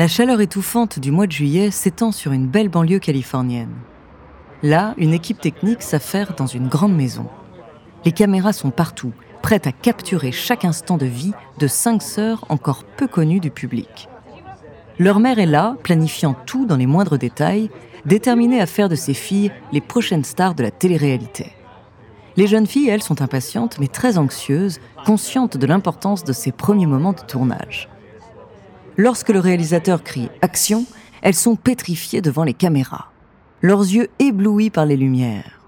La chaleur étouffante du mois de juillet s'étend sur une belle banlieue californienne. Là, une équipe technique s'affaire dans une grande maison. Les caméras sont partout, prêtes à capturer chaque instant de vie de cinq sœurs encore peu connues du public. Leur mère est là, planifiant tout dans les moindres détails, déterminée à faire de ses filles les prochaines stars de la télé-réalité. Les jeunes filles, elles, sont impatientes, mais très anxieuses, conscientes de l'importance de ces premiers moments de tournage. Lorsque le réalisateur crie Action, elles sont pétrifiées devant les caméras, leurs yeux éblouis par les lumières.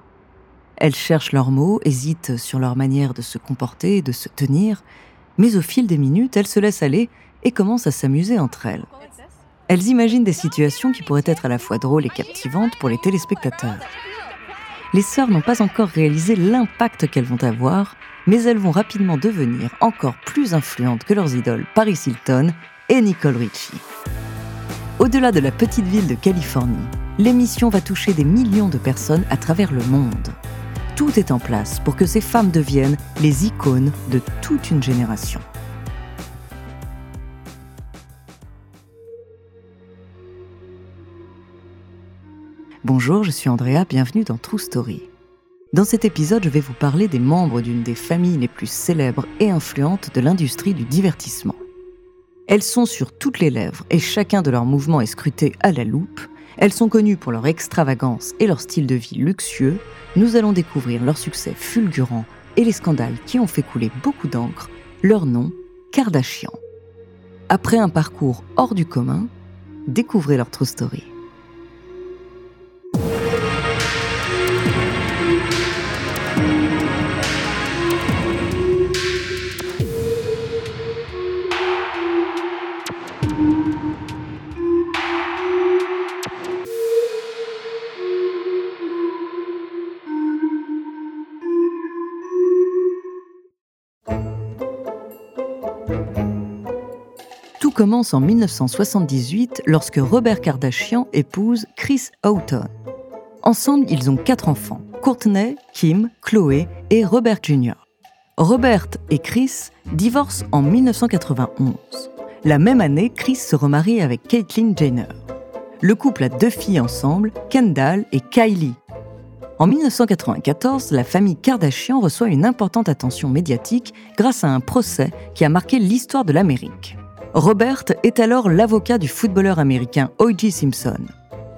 Elles cherchent leurs mots, hésitent sur leur manière de se comporter et de se tenir, mais au fil des minutes, elles se laissent aller et commencent à s'amuser entre elles. Elles imaginent des situations qui pourraient être à la fois drôles et captivantes pour les téléspectateurs. Les sœurs n'ont pas encore réalisé l'impact qu'elles vont avoir, mais elles vont rapidement devenir encore plus influentes que leurs idoles Paris Hilton et Nicole Richie. Au-delà de la petite ville de Californie, l'émission va toucher des millions de personnes à travers le monde. Tout est en place pour que ces femmes deviennent les icônes de toute une génération. Bonjour, je suis Andrea, bienvenue dans True Story. Dans cet épisode, je vais vous parler des membres d'une des familles les plus célèbres et influentes de l'industrie du divertissement. Elles sont sur toutes les lèvres et chacun de leurs mouvements est scruté à la loupe. Elles sont connues pour leur extravagance et leur style de vie luxueux. Nous allons découvrir leur succès fulgurant et les scandales qui ont fait couler beaucoup d'encre. Leur nom, Kardashian. Après un parcours hors du commun, découvrez leur true story. Commence en 1978 lorsque Robert Kardashian épouse Chris Houghton. Ensemble, ils ont quatre enfants Courtney, Kim, Chloé et Robert Jr. Robert et Chris divorcent en 1991. La même année, Chris se remarie avec Caitlyn Jenner. Le couple a deux filles ensemble, Kendall et Kylie. En 1994, la famille Kardashian reçoit une importante attention médiatique grâce à un procès qui a marqué l'histoire de l'Amérique. Robert est alors l'avocat du footballeur américain O.J. Simpson.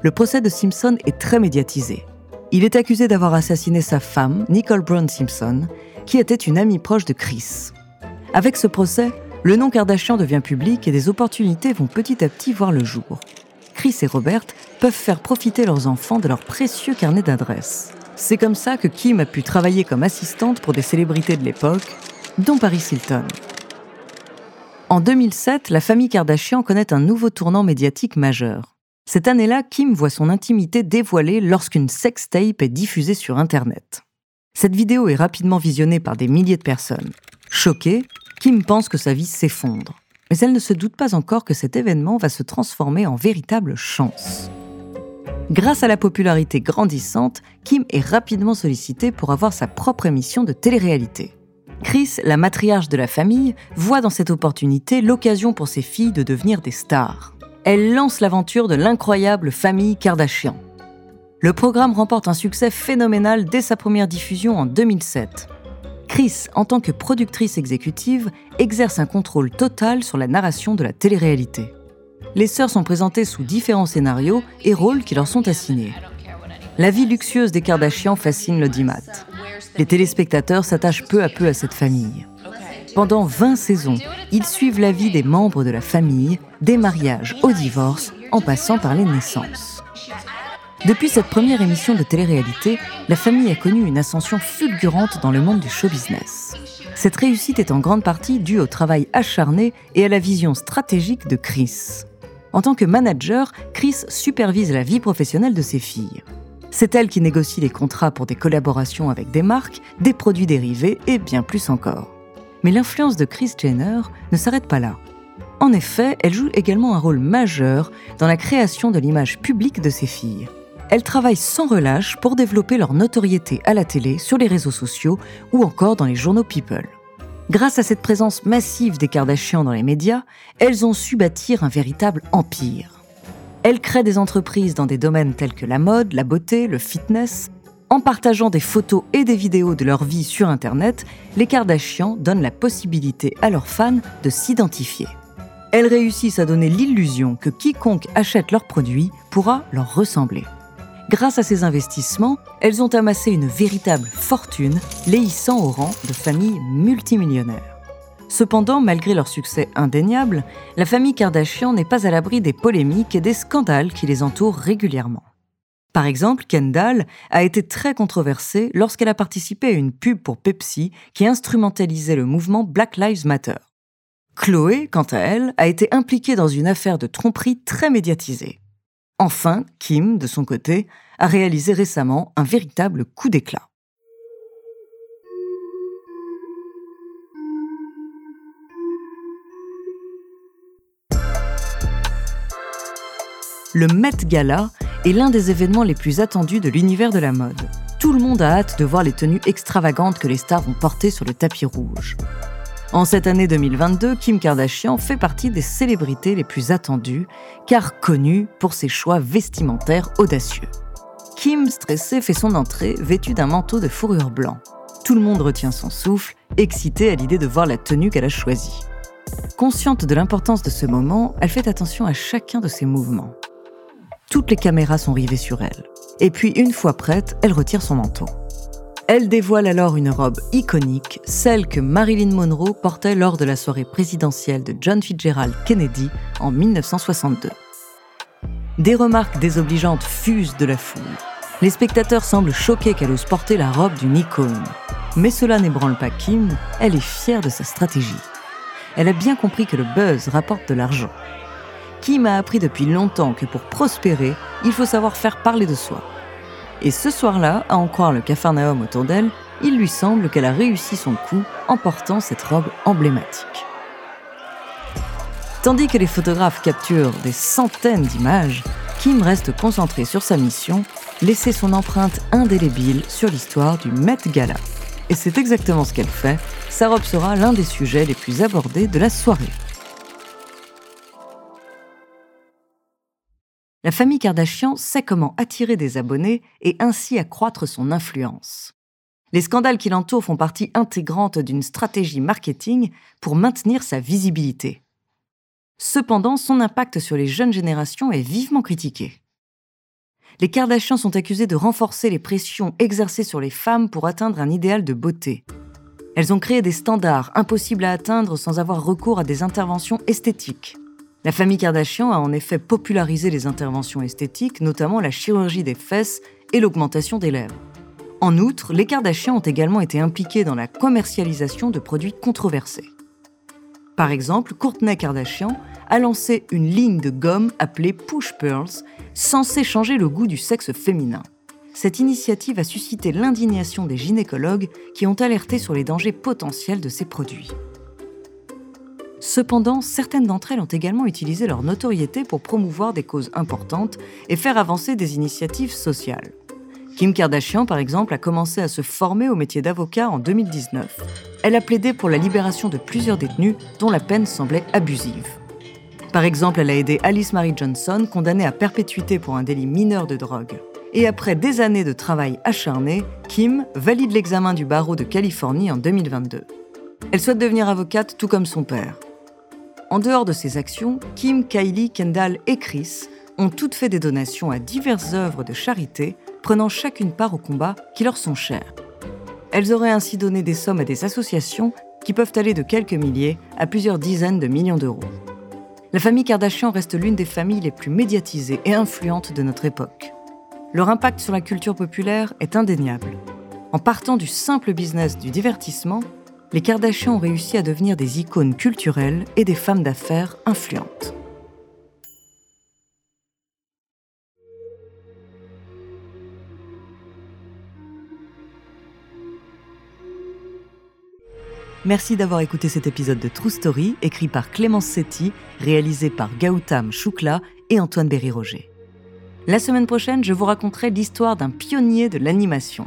Le procès de Simpson est très médiatisé. Il est accusé d'avoir assassiné sa femme, Nicole Brown Simpson, qui était une amie proche de Chris. Avec ce procès, le nom Kardashian devient public et des opportunités vont petit à petit voir le jour. Chris et Robert peuvent faire profiter leurs enfants de leur précieux carnet d'adresses. C'est comme ça que Kim a pu travailler comme assistante pour des célébrités de l'époque, dont Paris Hilton. En 2007, la famille Kardashian connaît un nouveau tournant médiatique majeur. Cette année-là, Kim voit son intimité dévoilée lorsqu'une sextape est diffusée sur Internet. Cette vidéo est rapidement visionnée par des milliers de personnes. Choquée, Kim pense que sa vie s'effondre. Mais elle ne se doute pas encore que cet événement va se transformer en véritable chance. Grâce à la popularité grandissante, Kim est rapidement sollicitée pour avoir sa propre émission de télé-réalité. Chris, la matriarche de la famille, voit dans cette opportunité l'occasion pour ses filles de devenir des stars. Elle lance l'aventure de l'incroyable famille Kardashian. Le programme remporte un succès phénoménal dès sa première diffusion en 2007. Chris, en tant que productrice exécutive, exerce un contrôle total sur la narration de la télé-réalité. Les sœurs sont présentées sous différents scénarios et rôles qui leur sont assignés. La vie luxueuse des Kardashians fascine l'audimat. Les téléspectateurs s'attachent peu à peu à cette famille. Pendant 20 saisons, ils suivent la vie des membres de la famille, des mariages au divorce, en passant par les naissances. Depuis cette première émission de télé-réalité, la famille a connu une ascension fulgurante dans le monde du show business. Cette réussite est en grande partie due au travail acharné et à la vision stratégique de Chris. En tant que manager, Chris supervise la vie professionnelle de ses filles. C'est elle qui négocie les contrats pour des collaborations avec des marques, des produits dérivés et bien plus encore. Mais l'influence de Chris Jenner ne s'arrête pas là. En effet, elle joue également un rôle majeur dans la création de l'image publique de ses filles. Elle travaille sans relâche pour développer leur notoriété à la télé, sur les réseaux sociaux ou encore dans les journaux People. Grâce à cette présence massive des Kardashians dans les médias, elles ont su bâtir un véritable empire. Elles créent des entreprises dans des domaines tels que la mode, la beauté, le fitness. En partageant des photos et des vidéos de leur vie sur Internet, les Kardashians donnent la possibilité à leurs fans de s'identifier. Elles réussissent à donner l'illusion que quiconque achète leurs produits pourra leur ressembler. Grâce à ces investissements, elles ont amassé une véritable fortune, les hissant au rang de familles multimillionnaires. Cependant, malgré leur succès indéniable, la famille Kardashian n'est pas à l'abri des polémiques et des scandales qui les entourent régulièrement. Par exemple, Kendall a été très controversée lorsqu'elle a participé à une pub pour Pepsi qui instrumentalisait le mouvement Black Lives Matter. Chloé, quant à elle, a été impliquée dans une affaire de tromperie très médiatisée. Enfin, Kim, de son côté, a réalisé récemment un véritable coup d'éclat. Le Met Gala est l'un des événements les plus attendus de l'univers de la mode. Tout le monde a hâte de voir les tenues extravagantes que les stars vont porter sur le tapis rouge. En cette année 2022, Kim Kardashian fait partie des célébrités les plus attendues, car connue pour ses choix vestimentaires audacieux. Kim, stressée, fait son entrée vêtue d'un manteau de fourrure blanc. Tout le monde retient son souffle, excité à l'idée de voir la tenue qu'elle a choisie. Consciente de l'importance de ce moment, elle fait attention à chacun de ses mouvements. Toutes les caméras sont rivées sur elle. Et puis, une fois prête, elle retire son manteau. Elle dévoile alors une robe iconique, celle que Marilyn Monroe portait lors de la soirée présidentielle de John Fitzgerald Kennedy en 1962. Des remarques désobligeantes fusent de la foule. Les spectateurs semblent choqués qu'elle ose porter la robe d'une icône. Mais cela n'ébranle pas Kim, elle est fière de sa stratégie. Elle a bien compris que le buzz rapporte de l'argent. Kim a appris depuis longtemps que pour prospérer, il faut savoir faire parler de soi. Et ce soir-là, à en croire le Capharnaüm autour d'elle, il lui semble qu'elle a réussi son coup en portant cette robe emblématique. Tandis que les photographes capturent des centaines d'images, Kim reste concentrée sur sa mission, laisser son empreinte indélébile sur l'histoire du Met Gala. Et c'est exactement ce qu'elle fait, sa robe sera l'un des sujets les plus abordés de la soirée. La famille Kardashian sait comment attirer des abonnés et ainsi accroître son influence. Les scandales qui l'entourent font partie intégrante d'une stratégie marketing pour maintenir sa visibilité. Cependant, son impact sur les jeunes générations est vivement critiqué. Les Kardashians sont accusés de renforcer les pressions exercées sur les femmes pour atteindre un idéal de beauté. Elles ont créé des standards impossibles à atteindre sans avoir recours à des interventions esthétiques. La famille Kardashian a en effet popularisé les interventions esthétiques, notamment la chirurgie des fesses et l'augmentation des lèvres. En outre, les Kardashians ont également été impliqués dans la commercialisation de produits controversés. Par exemple, Courtney Kardashian a lancé une ligne de gomme appelée Push Pearls, censée changer le goût du sexe féminin. Cette initiative a suscité l'indignation des gynécologues qui ont alerté sur les dangers potentiels de ces produits. Cependant, certaines d'entre elles ont également utilisé leur notoriété pour promouvoir des causes importantes et faire avancer des initiatives sociales. Kim Kardashian, par exemple, a commencé à se former au métier d'avocat en 2019. Elle a plaidé pour la libération de plusieurs détenus dont la peine semblait abusive. Par exemple, elle a aidé Alice Marie Johnson, condamnée à perpétuité pour un délit mineur de drogue. Et après des années de travail acharné, Kim valide l'examen du barreau de Californie en 2022. Elle souhaite devenir avocate tout comme son père. En dehors de ces actions, Kim, Kylie, Kendall et Chris ont toutes fait des donations à diverses œuvres de charité, prenant chacune part aux combats qui leur sont chers. Elles auraient ainsi donné des sommes à des associations qui peuvent aller de quelques milliers à plusieurs dizaines de millions d'euros. La famille Kardashian reste l'une des familles les plus médiatisées et influentes de notre époque. Leur impact sur la culture populaire est indéniable. En partant du simple business du divertissement, les Kardashians ont réussi à devenir des icônes culturelles et des femmes d'affaires influentes. Merci d'avoir écouté cet épisode de True Story, écrit par Clémence Setti, réalisé par Gautam Choukla et Antoine Berry-Roger. La semaine prochaine, je vous raconterai l'histoire d'un pionnier de l'animation.